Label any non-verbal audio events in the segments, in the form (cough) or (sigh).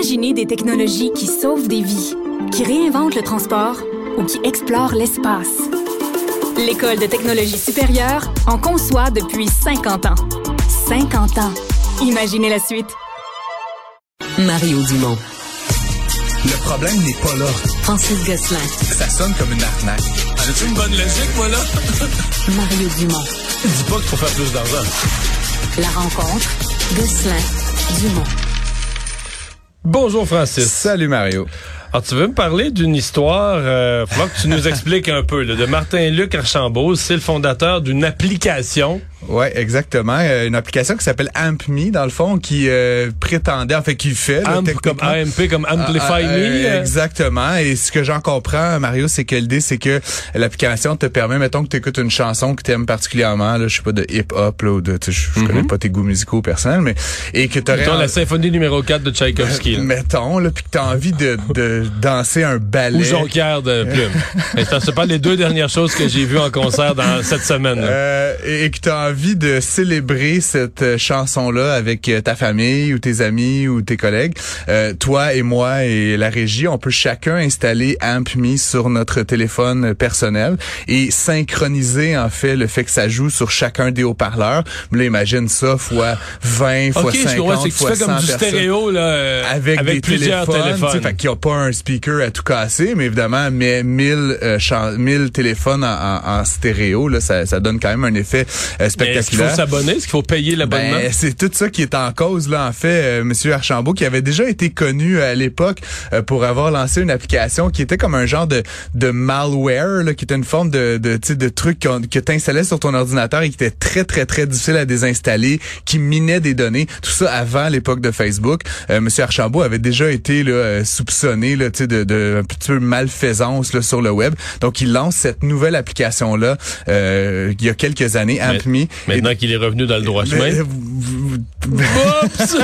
Imaginez des technologies qui sauvent des vies, qui réinventent le transport ou qui explorent l'espace. L'École de technologie supérieure en conçoit depuis 50 ans. 50 ans. Imaginez la suite. Mario Dumont. Le problème n'est pas là. Francis Gosselin. Ça sonne comme une arnaque. J'ai-tu une bonne logique, moi, là? (laughs) Mario Dumont. Dis pas qu'il faut faire plus d'argent. La rencontre. Gosselin. Dumont. Bonjour, Francis. Salut Mario. Alors, tu veux me parler d'une histoire, euh, faut que tu nous (laughs) expliques un peu, là, de Martin-Luc Archambault. C'est le fondateur d'une application Ouais, exactement. Euh, une application qui s'appelle AmpMe, dans le fond, qui euh, prétendait, en fait, qui fait... là, comme AMP comme Amplify Ah, ah, Me. euh, Exactement. Et ce que j'en comprends, Mario, c'est que l'idée, c'est que l'application te permet, mettons que tu écoutes une chanson que tu aimes particulièrement, là, je sais pas, de hip-hop, là, ou de, je je connais pas tes goûts musicaux personnels, mais, et que tu. Mettons la symphonie numéro 4 de Tchaïkovski. là. mettons, là, puis que tu as envie de, de danser un ballet. Ou Jonquière de Plume. (laughs) C'est pas les deux dernières choses que j'ai vues en concert dans cette semaine. Euh, et, et que tu as envie de célébrer cette euh, chanson-là avec euh, ta famille ou tes amis ou tes collègues, euh, toi et moi et la régie, on peut chacun installer AmpMe sur notre téléphone personnel et synchroniser en fait le fait que ça joue sur chacun des haut-parleurs. Là, imagine ça fois 20, fois OK, je 50, comprends, c'est que tu fois fais comme 100 du personnes stéréo là, euh, avec, des plusieurs téléphones, tu téléphones. fait qu'il n'y a pas un speaker à tout casser, mais évidemment, mais 1000 euh, chan- 1000 téléphones en, en- en stéréo, là, ça, ça donne quand même un effet euh, Est-ce qu'il faut s'abonner? Est-ce qu'il faut payer l'abonnement? Ben, c'est tout ça qui est en cause là en fait euh, monsieur Archambault qui avait déjà été connu euh, à l'époque euh, pour avoir lancé une application qui était comme un genre de de malware là, qui était une forme de de de truc que tu installais sur ton ordinateur et qui était très très très difficile à désinstaller qui minait des données. Tout ça avant l'époque de Facebook. Euh, monsieur Archambault avait déjà été là euh, soupçonné là tu sais de, de un petit peu malfaisance là sur le web. Donc il lance cette nouvelle application là il y a quelques années AmpMe Maintenant qu'il est revenu dans le droit chemin. Oups!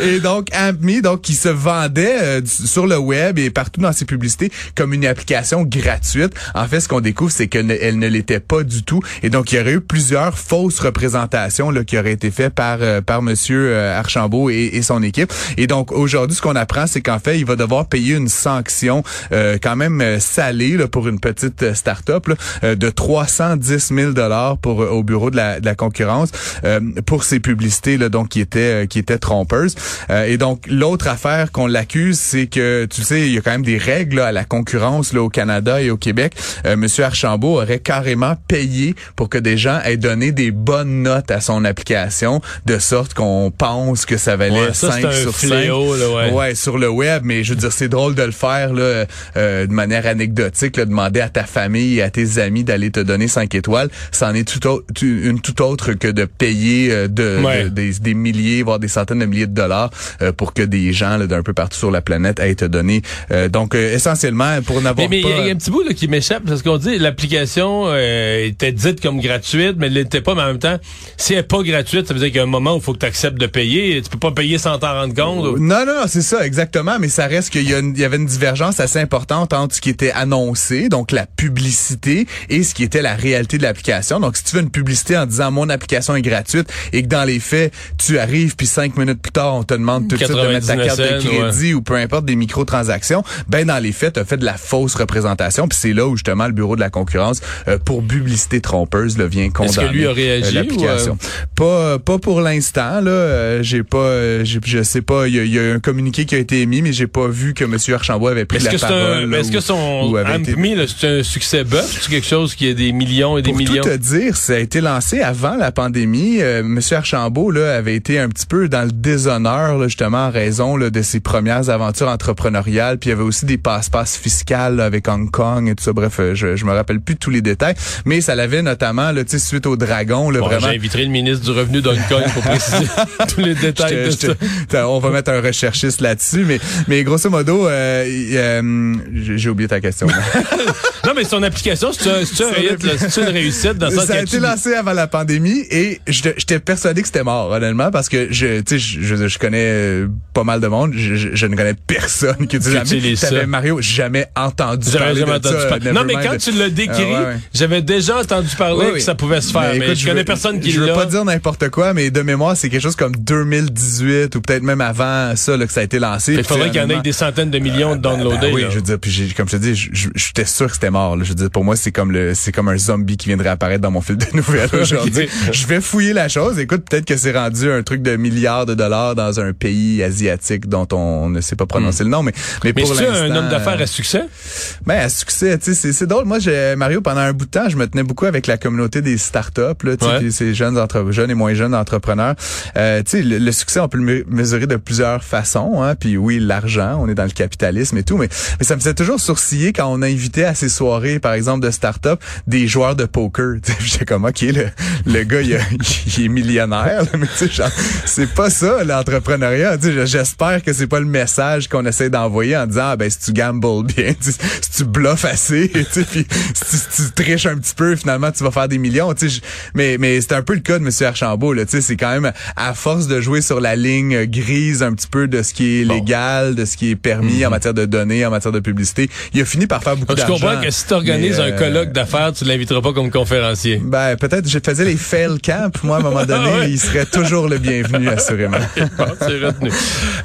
(laughs) et donc AmpMe, donc qui se vendait euh, sur le web et partout dans ses publicités comme une application gratuite. En fait, ce qu'on découvre, c'est qu'elle ne, l'était pas du tout. Et donc, il y aurait eu plusieurs fausses représentations là, qui auraient été faites par euh, par Monsieur euh, Archambault et, et son équipe. Et donc, aujourd'hui, ce qu'on apprend, c'est qu'en fait, il va devoir payer une sanction euh, quand même salée là, pour une petite start-up là, de 310 000 dollars pour euh, au bureau de la, de la concurrence euh, pour ces publicités là, donc qui étaient euh, qui étaient trompeuses. Euh, et donc l'autre affaire qu'on l'accuse, c'est que tu sais, il y a quand même des règles là, à la concurrence là, au Canada et au Québec. Euh, Monsieur Archambault aurait carrément payé pour que des gens aient donné des bonnes notes à son application, de sorte qu'on pense que ça valait Ouais, ça, 5 c'est un sur 5. fléau, là, ouais. Ouais, sur le web, mais je veux dire, c'est drôle de le faire là, euh, de manière anecdotique, là, demander à ta famille et à tes amis d'aller te donner 5 étoiles. C'en est tout au- tu- une autre que de payer euh, de, Ouais. de- des, des milliers, voire des centaines de milliers de dollars euh, pour que des gens là, d'un peu partout sur la planète aillent te donner. Euh, donc, euh, essentiellement, pour n'avoir Mais mais il y, pas... a- il y a un petit bout là, qui m'échappe parce qu'on dit l'application euh, était dite comme gratuite, mais elle l'était pas. Mais en même temps, si elle est pas gratuite, ça veut dire qu'il y a un moment où il faut que tu acceptes de payer. Tu peux pas payer sans t'en rendre compte. ou- Non, non, non, c'est ça, exactement, mais ça reste qu'il y, y avait une divergence assez importante entre ce qui était annoncé, donc la publicité, et ce qui était la réalité de l'application. Donc, si tu veux une publicité en disant mon application est gratuite et que dans les faits, tu arrives puis cinq minutes plus tard, on te demande tout de suite de mettre ta 99 carte de crédit ou peu importe des microtransactions, ben dans les faits, tu as fait de la fausse représentation, puis c'est là où justement le bureau de la concurrence euh, pour publicité trompeuse là, vient condamner Est-ce que lui a réagi euh, l'application. ou, Pas pas pour l'instant là, euh, j'ai pas euh, j'ai- je sais pas, il y, y a un communiqué qui a été émis mais j'ai pas vu que monsieur Archambault avait pris la parole. est-ce que son c'est un succès bœuf? C'est quelque chose qui a des millions et des Pour millions? tout te dire, ça a été lancé avant la pandémie. Euh, Monsieur Archambault là, avait été un petit peu dans le déshonneur, là, justement, en raison là, de ses premières aventures entrepreneuriales. Puis il y avait aussi des passe-passe fiscales là, avec Hong Kong et tout ça. Bref, euh, je, je me rappelle plus tous les détails. Mais ça l'avait notamment, là, suite au dragon, là, Bon, vraiment. J'inviterai le ministre du Revenu d'Hong Kong pour préciser (laughs) tous les détails Je de te- je ça. te- t'as- on va mettre un recherchiste là-dessus, mais mais grosso modo, euh, euh, j'ai oublié ta question. (laughs) Non, mais son application, un- un c'est une réussite dans (laughs) le sens ça a été lancé avant la pandémie et j'étais persuadé que c'était mort, honnêtement, parce que je, tu sais, je, je, je connais euh, pas mal de monde. Je, je, ne connais personne qui utilise utilise T'avais. Mario, jamais entendu parler jamais de entendu ça. Non, mais quand tu l'as décrit, Ah, ouais, ouais. j'avais déjà entendu parler Oui, que oui. ça pouvait se faire, mais, écoute, je connais veux- personne qui Je veux pas dire n'importe quoi, mais de mémoire, c'est quelque chose comme 2018 ou peut-être même avant ça là, que ça a été lancé. Il faudrait qu'il y en ait des centaines de millions de downloadés. Ben oui, là. je veux dire, puis comme je te dis, j'étais sûr que c'était mort. Je veux dire, pour moi, c'est comme le, c'est comme un zombie qui viendrait apparaître dans mon fil de nouvelles (laughs) aujourd'hui. je vais fouiller la chose. Écoute, peut-être que c'est rendu un truc de milliards de dollars dans un pays asiatique dont on ne sait pas prononcer le nom, mais mais, Hmm. Mais pour l'instant, un homme d'affaires à succès? ben, à succès, tu sais, c'est, c'est drôle. Moi, j'ai, Mario, pendant un bout de temps, je me tenais beaucoup avec la communauté des startups, là, tu sais, Ouais. ces jeunes entre, jeunes et moins jeunes entrepreneurs. Euh, tu sais, le, le succès, on peut le me- mesurer de plusieurs façons, hein. Puis oui, l'argent, on est dans le capitalisme et tout, mais, mais ça me faisait toujours sourciller quand on invitait à ces soirées, par exemple, de startups, des joueurs de poker. (laughs) J'étais comme, ok, le, le gars, il, a- (laughs) il est millionnaire, là, mais tu sais, c'est pas ça l'entrepreneuriat. Tu sais, j'espère que c'est pas le message qu'on essaie d'envoyer en disant, ah, ben si tu gambles bien, (laughs) tu sais, si tu bluffes assez, (laughs) tu sais, puis si tu, si tu triches un petit peu, finalement tu vas faire des millions. Tu sais, mais mais c'est un peu le cas de Monsieur Archambault. Là, tu sais, c'est quand même à force de jouer sur la ligne grise un petit peu de ce qui est légal, de ce qui est permis en matière de données, en matière de publicité, il a fini par faire beaucoup Donc, je d'argent. comprends que si tu organises un euh, colloque d'affaires, tu l'inviteras pas comme conférencier. Ben, peut-être, je faisais les fail camp, moi, à un moment donné, (laughs) Ah ouais. il serait toujours le bienvenu, assurément. (laughs) Bon, c'est retenu.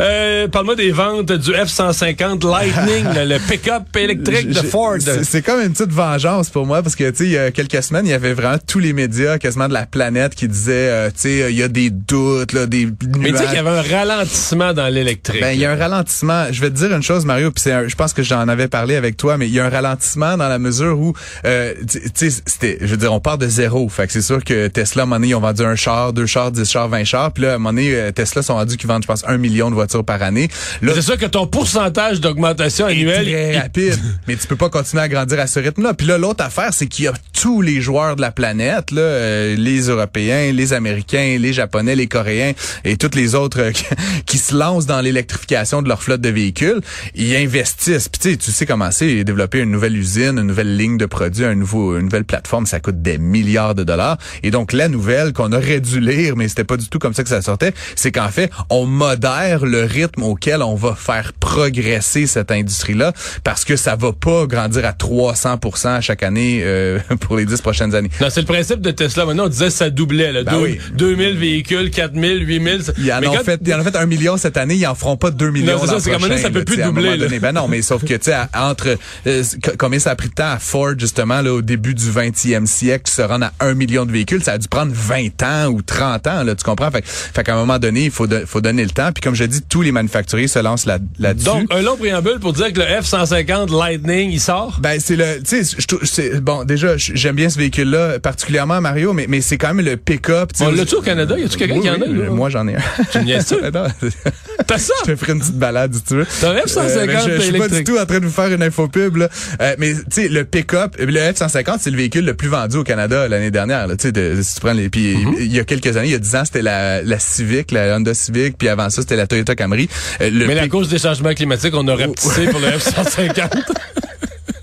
Euh, Parle-moi des ventes du F-150 Lightning, le, le pick-up électrique de Ford. c'est- comme une petite vengeance pour moi parce que tu sais il y a quelques semaines il y avait vraiment tous les médias quasiment de la planète qui disaient euh, tu sais il y a des doutes là des Mais tu sais qu'il y avait un ralentissement dans l'électrique. Ben, il y a un ralentissement. Je vais te dire une chose, Mario, puis je pense que j'en avais parlé avec toi, mais il y a un ralentissement dans la mesure où, euh, tu sais, c'était, je veux dire, on part de zéro. Fait que c'est sûr que Tesla, à un moment donné, ils ont vendu un char, deux chars, dix chars, vingt chars. Puis là, à un moment donné, euh, Tesla sont rendus qu'ils vendent, je pense, un million de voitures par année. Là, C'est sûr que ton pourcentage d'augmentation est annuelle... très il- rapide. (laughs) mais tu peux pas continuer à grandir à ce rythme-là. Puis là, l'autre affaire, c'est qu'il y a tous les joueurs de la planète, là, euh, les Européens, les Américains, les Japonais, les Coréens et toutes les autres euh, (laughs) qui, se lancent dans l'électrification de leur flotte de véhicules. Ils investissent. Puis tu sais, comment c'est développer une nouvelle usine, une nouvelle ligne de produits, un nouveau, une nouvelle plateforme, ça coûte des milliards de dollars. Et donc la nouvelle qu'on aurait dû lire, mais c'était pas du tout comme ça que ça sortait, c'est qu'en fait, on modère le rythme auquel on va faire progresser cette industrie-là parce que ça va pas grandir à 300 à chaque année euh, pour les dix prochaines années. Non, c'est le principe de Tesla. Maintenant, on disait que ça doublait. Là. Ben Deux- oui. 2000 véhicules, 4000, 8000. ça- Ils en, Mais ont quand- fait, ils en ont fait un million cette année, ils en feront pas deux millions l'an c'est qu'à un moment donné, prochain, ça peut là, plus doubler, là. donné. Ben non, mais sauf que, tu sais, entre, euh, combien ça a pris de temps à Ford, justement, là, au début du 20e siècle, se rendre à un million de véhicules, ça a dû prendre 20 ans ou 30 ans, là, tu comprends? Fait, fait qu'à un moment donné, il faut, faut donner le temps. Puis comme je dis, tous les manufacturiers se lancent là- là-dessus. Donc, un long préambule pour dire que le F-150 Lightning, il sort? Ben c'est le, tu sais, bon. Déjà, j'aime bien ce véhicule-là, particulièrement Mario, mais mais c'est quand même le pick-up. On l'a-tu au Canada? Y a-tu quelqu'un Oui, qui en a? oui? Moi, j'en ai un. Tu me? Non, (laughs) T'as ça? je te ferai une petite balade si tu veux. T'as un F-150 mais je, je suis pas du tout en train de vous faire une infopub là. Euh, mais tu sais le pick-up, le F150, c'est le véhicule le plus vendu au Canada l'année dernière. là. Tu sais, si tu prends les, puis Mm-hmm. il y a quelques années, il y a 10 ans, c'était la, la Civic, la Honda Civic, puis avant ça, c'était la Toyota Camry. Euh, le Mais à cause des changements climatiques, on a rapetissé pour le (laughs) F-150.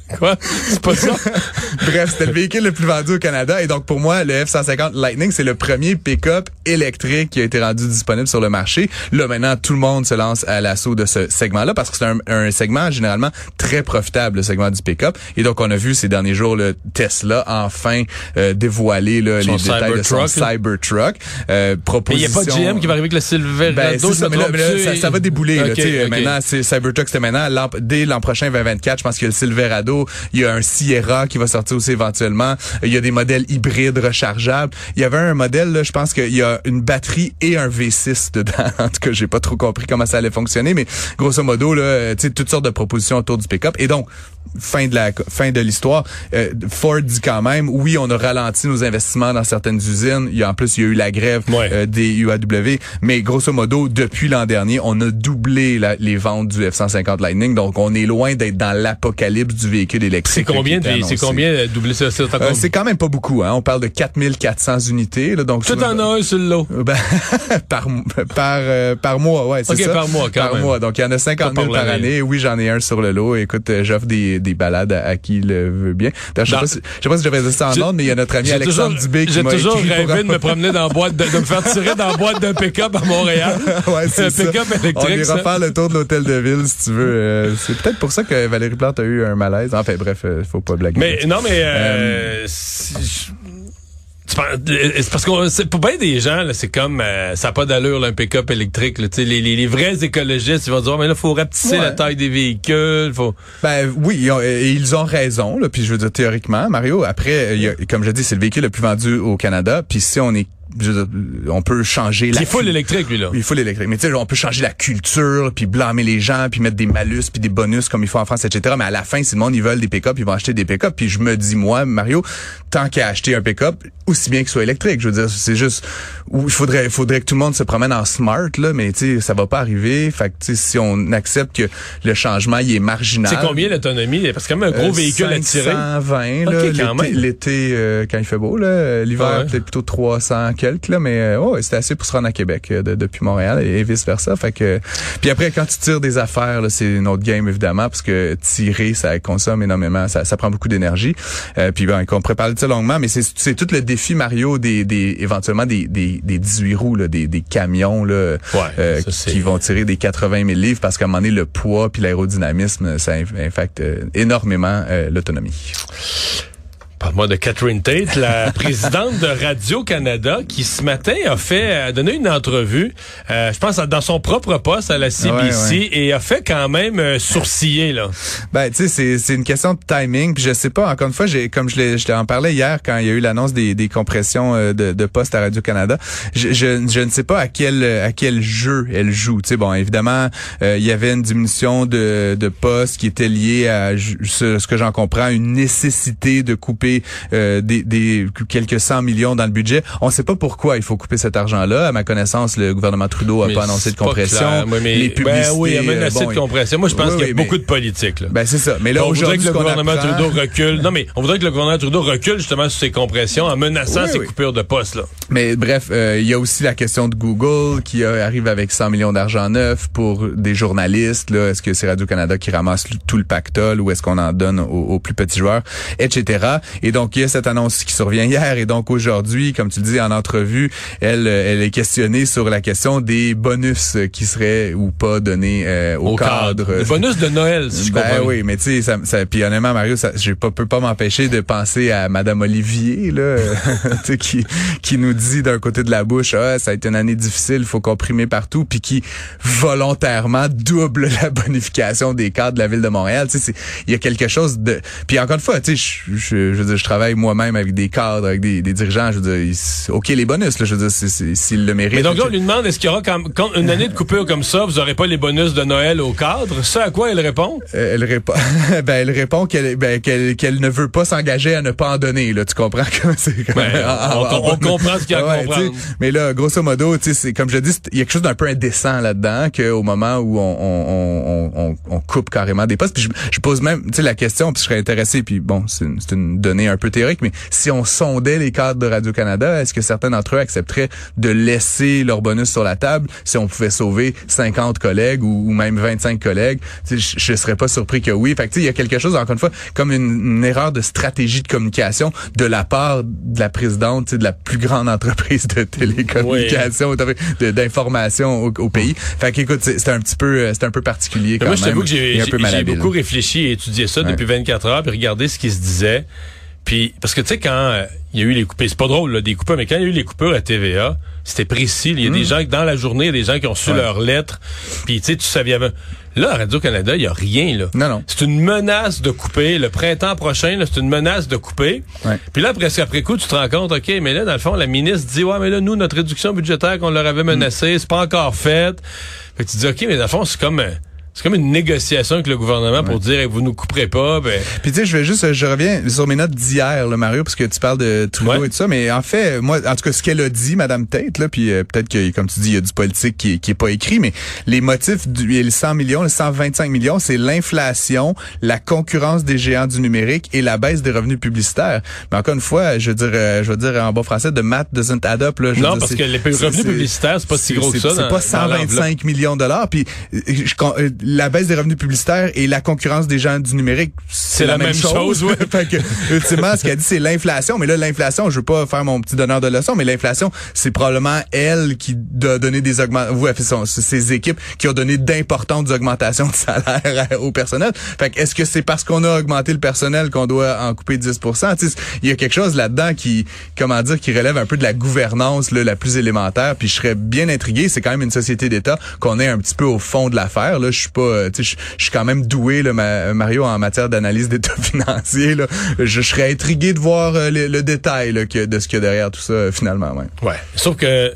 (laughs) Quoi? C'est pas ça? Bref, c'était le véhicule le plus vendu au Canada. Et donc, pour moi, le F-150 Lightning, c'est le premier pick-up électrique qui a été rendu disponible sur le marché. Là, maintenant, tout le monde se lance à l'assaut de ce segment-là parce que c'est un, un segment généralement très profitable, le segment du pick-up. Et donc, on a vu ces derniers jours le Tesla enfin euh, dévoiler là, les détails de son Cybertruck, là. Euh, il n'y a pas de GM qui va arriver avec le Silverado. Ben, ça, mais là, là, ça, ça va débouler. là, Ok, tu sais, ok. Maintenant, c'est Cybertruck, c'était maintenant. Dès l'an prochain, 2024, je pense qu'il y a le Silverado, il y a un Sierra qui va sortir éventuellement. Il y a des modèles hybrides rechargeables. Il y avait un modèle, là, je pense qu'il y a une batterie et un V6 dedans. (laughs) En tout cas, j'ai pas trop compris comment ça allait fonctionner, mais grosso modo, là, toutes sortes de propositions autour du pick-up. Et donc, fin de la fin de l'histoire. Euh, Ford dit quand même, oui, on a ralenti nos investissements dans certaines usines. Il y a en plus, il y a eu la grève Ouais. euh, des UAW, mais grosso modo, depuis l'an dernier, on a doublé la- les ventes du F-150 Lightning. Donc, on est loin d'être dans l'apocalypse du véhicule C'est électrique. combien, de, était c'est annoncé. combien euh, doubler ça? C'est Euh, c'est quand même pas beaucoup. Hein? On parle de 4400 unités. Là, donc Tout en a un sur le lot. ben, (laughs) par par euh, par mois, ouais, c'est ça. par mois, quand Par même. mois. Donc il y en a 50 Pas 000 par année. Oui, j'en ai un sur le lot. Écoute, euh, j'offre des, des balades à, à qui le veut bien. Je sais pas si je sais pas si j'avais dit ça en J'ai- ordre, mais il y a notre ami J'ai Alexandre toujours, Dubé qui j'ai m'a toujours écrit pour rêvé de me promener dans la boîte, de, de me faire tirer dans la boîte d'un pick-up à Montréal. (laughs) ouais, c'est un ça. pick-up On électrique. ira faire le tour de l'hôtel de ville si tu veux. Euh, c'est peut-être pour ça que Valérie Plante a eu un malaise. Enfin bref, euh, faut pas blaguer. Mais non, mais euh, c'est je- tu penses- euh, c'est parce que c'est pour bien des gens là, c'est comme euh, ça n'a pas d'allure là, un pick-up électrique. Là, Tu sais, les, les, les vrais écologistes, ils vont dire mais là faut rapetisser Ouais. la taille des véhicules, faut. Ben oui, ils ont, et ils ont raison. Là, puis je veux dire théoriquement, Mario. Après, il y a- comme je dis, c'est le véhicule le plus vendu au Canada. Puis si on est, dire, on peut changer la. Il faut cul- l'électrique lui là. Il faut l'électrique. Mais tu sais, on peut changer la culture, puis blâmer les gens, puis mettre des malus, puis des bonus comme il faut en France, etc. Mais à la fin, si le monde, ils veulent des pick-up, ils vont acheter des pick-up. Puis je me dis, moi, Mario, tant qu'à acheter un pick-up, aussi bien qu'il soit électrique. Je veux dire, c'est juste, où il faudrait, faudrait que tout le monde se promène en smart, là, mais tu sais, ça va pas arriver. Fait que, tu sais, si on accepte que le changement, il est marginal. C'est combien l'autonomie? Parce que quand même un gros Euh, véhicule à tirer. 520, là, Ok, quand l'été, même. l'été, euh, quand il fait beau, là, l'hiver, Ah ouais. peut-être plutôt 300 quelques, là, mais ouais, c'était assez pour se rendre à Québec euh, de- depuis Montréal et, vice versa. Fait que, puis après, quand tu tires des affaires, là, c'est une autre game évidemment, parce que tirer, ça consomme énormément, ça, ça prend beaucoup d'énergie. Euh, puis ben, on pourrait parler de ça longuement, mais c'est, c'est tout le défi Mario des, des éventuellement des, des, des 18 roues, là, des, des camions là, Ouais, euh, ça, qui vont tirer des 80 000 livres, parce qu'à un moment donné, le poids puis l'aérodynamisme, ça impacte euh, énormément euh, l'autonomie. Parle-moi de Catherine Tate, la (laughs) présidente de Radio-Canada, qui ce matin a fait, a donné une entrevue, euh, je pense, dans son propre poste à la CBC, Ouais, ouais. et a fait quand même euh, sourciller, là. Ben, tu sais, c'est, c'est une question de timing. Puis je sais pas, encore une fois, j'ai, comme je, l'ai, je t'en parlais hier quand il y a eu l'annonce des, des compressions euh, de, de postes à Radio-Canada, je, je, je ne sais pas à quel, à quel jeu elle joue. Tu sais, bon, évidemment, euh, il y avait une diminution de, de postes qui était liée à, ce, ce que j'en comprends, une nécessité de couper euh, des, des quelques cent millions dans le budget. On ne sait pas pourquoi il faut couper cet argent-là. À ma connaissance, le gouvernement Trudeau a Mais pas annoncé de compression. Ouais, mais- les ben publicités, oui, il a menacé euh, bon, de compression. Moi, je pense oui, qu'il y a oui, beaucoup mais- de politique, là. Ben c'est ça. Mais là on voudrait que le gouvernement apprend- Trudeau recule. Non, mais on voudrait que le gouvernement Trudeau recule justement sur ses compressions en menaçant Oui, ses oui. coupures de postes, là. Mais bref, euh, il y a aussi la question de Google qui euh, arrive avec 100 millions d'argent neuf pour des journalistes. Est-ce que c'est Radio Canada qui ramasse tout le pactole ou est-ce qu'on en donne aux, aux plus petits joueurs, etc. Et donc il y a cette annonce qui survient hier et donc aujourd'hui, comme tu le dis en entrevue, elle, euh, elle est questionnée sur la question des bonus qui seraient ou pas donnés euh, au, Au cadre. Le bonus de Noël, si je Ben comprends. oui, mais tu sais, ça, ça, puis honnêtement, Mario, ça, je peux pas, peux pas m'empêcher de penser à Madame Olivier, là, (laughs) qui, qui nous dit d'un côté de la bouche, ah, ça a été une année difficile, il faut comprimer partout, puis qui volontairement double la bonification des cadres de la ville de Montréal. Tu sais, il y a quelque chose de. Puis encore une fois, tu sais, je, je, je veux dire, je travaille moi-même avec des cadres, avec des, des dirigeants. Je veux dire, ils- ok, les bonus, là, je veux dire, s'ils le méritent. Mais donc là, on lui demande, est-ce qu'il y aura quand, quand une année de coupure comme ça, vous aurez pas les bonus de Noël au cadre? Ce à quoi elle répond? Euh, elle répond, (laughs) ben elle répond qu'elle, ben, qu'elle, qu'elle ne veut pas s'engager à ne pas en donner. Là, tu comprends (laughs) comme- Ben, en- (laughs) on- en- on en- comprend ce qu'il y a à Ouais, comprendre. Mais là, grosso modo, c'est comme je dis, il y a quelque chose d'un peu indécent là-dedans qu'au moment où on, on, on, on, on coupe carrément des postes. Puis je, je pose même, la question, puis je serais intéressé. Puis bon, c'est une, c'est une donnée un peu théorique, mais si on sondait les cadres de Radio Canada, est-ce que certains d'entre eux accepteraient de laisser leur bonus sur la table si on pouvait sauver 50 collègues ou, ou même 25 collègues? Je, je serais pas surpris que oui. Fait que tu sais, il y a quelque chose encore une fois comme une, une erreur de stratégie de communication de la part de la présidente de la plus grande entreprise de télécommunications, de- d'information au, au pays. Fait que écoute, c'est un petit peu, euh, c'est un peu particulier quand Moi, je même. t'avoue que j'ai beaucoup réfléchi et étudié ça Ouais. depuis 24 heures, puis regardé ce qui se disait. Puis, parce que tu sais, quand euh, il y a eu les coupures, c'est pas drôle, là, des coupures, mais quand il y a eu les coupures à TVA, c'était précis. Il y a des gens, que dans la journée, il y a des gens qui ont su. Ouais. leurs lettres. Puis, tu sais, tu savais... Là, à Radio-Canada, il y a rien, là. Non, non. C'est une menace de couper. Le printemps prochain, c'est une menace de couper. Ouais. Puis là, presque après coup, tu te rends compte, OK, mais là, dans le fond, la ministre dit, ouais, mais là, nous, notre réduction budgétaire qu'on leur avait menacée, c'est pas encore faite. Fait que tu dis, OK, mais dans le fond, c'est comme... euh, C'est comme une négociation avec le gouvernement pour dire hey, vous nous couperez pas. Ben... Puis tu sais, je vais juste, je reviens sur mes notes d'hier, Mario, parce que tu parles de Trudeau Ouais. et tout ça, mais en fait, moi, en tout cas, ce qu'elle a dit, Madame Tate, là, puis euh, peut-être que, comme tu dis, il y a du politique qui, est- qui est pas écrit, mais les motifs du les 100 millions, les 125 millions, c'est l'inflation, la concurrence des géants du numérique et la baisse des revenus publicitaires. Mais encore une fois, je veux dire, euh, je veux dire en bon français, de math doesn't add up. Là, je Non, dire, parce que les revenus publicitaires, c'est pas si gros que ça C'est pas dans l'enveloppe. 125 millions de dollars. Puis euh, je euh, la baisse des revenus publicitaires et la concurrence des gens du numérique, c'est la même chose, ouais. (laughs) fait que, ultimement, ce qu'elle dit, c'est l'inflation. Mais là, l'inflation, je veux pas faire mon petit donneur de leçons, mais l'inflation, c'est probablement elle qui a donné des augmentations, ses équipes qui ont donné d'importantes augmentations de salaire au personnel. Fait que est-ce que c'est parce qu'on a augmenté le personnel qu'on doit en couper 10 Tu sais, Il y a quelque chose là-dedans qui, comment dire, qui relève un peu de la gouvernance là, la plus élémentaire. Puis je serais bien intrigué. C'est quand même une société d'État qu'on est un petit peu au fond de l'affaire. Là, je suis pas, euh, tu sais, je suis quand même doué, là, ma- Mario, en matière d'analyse d'état (laughs) financier. Là. Je, serais intrigué de voir euh, le, le détail là, que, de ce qu'il y a derrière tout ça finalement. Ouais. Ouais. Sauf que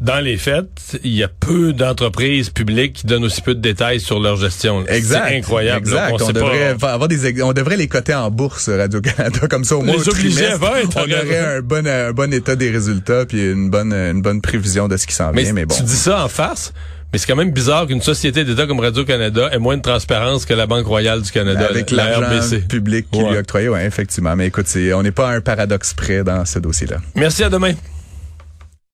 dans les faits, il y a peu d'entreprises publiques qui donnent aussi peu de détails sur leur gestion. Exact. C'est incroyable. Exact. On pas- devrait fa- avoir des, on devrait les coter en bourse Radio Canada comme ça au moins Les au trimestre, à faire, t'as on aurait un bon un bon état des résultats puis une bonne une bonne prévision de ce qui s'en vient. Mais bon. tu dis ça en farce, mais c'est quand même bizarre qu'une société d'État comme Radio-Canada ait moins de transparence que la Banque royale du Canada, avec la l'argent RBC. public qui Ouais. lui est octroyé, ouais, effectivement. Mais écoute, c'est, on n'est pas à un paradoxe près dans ce dossier-là. Merci, à demain.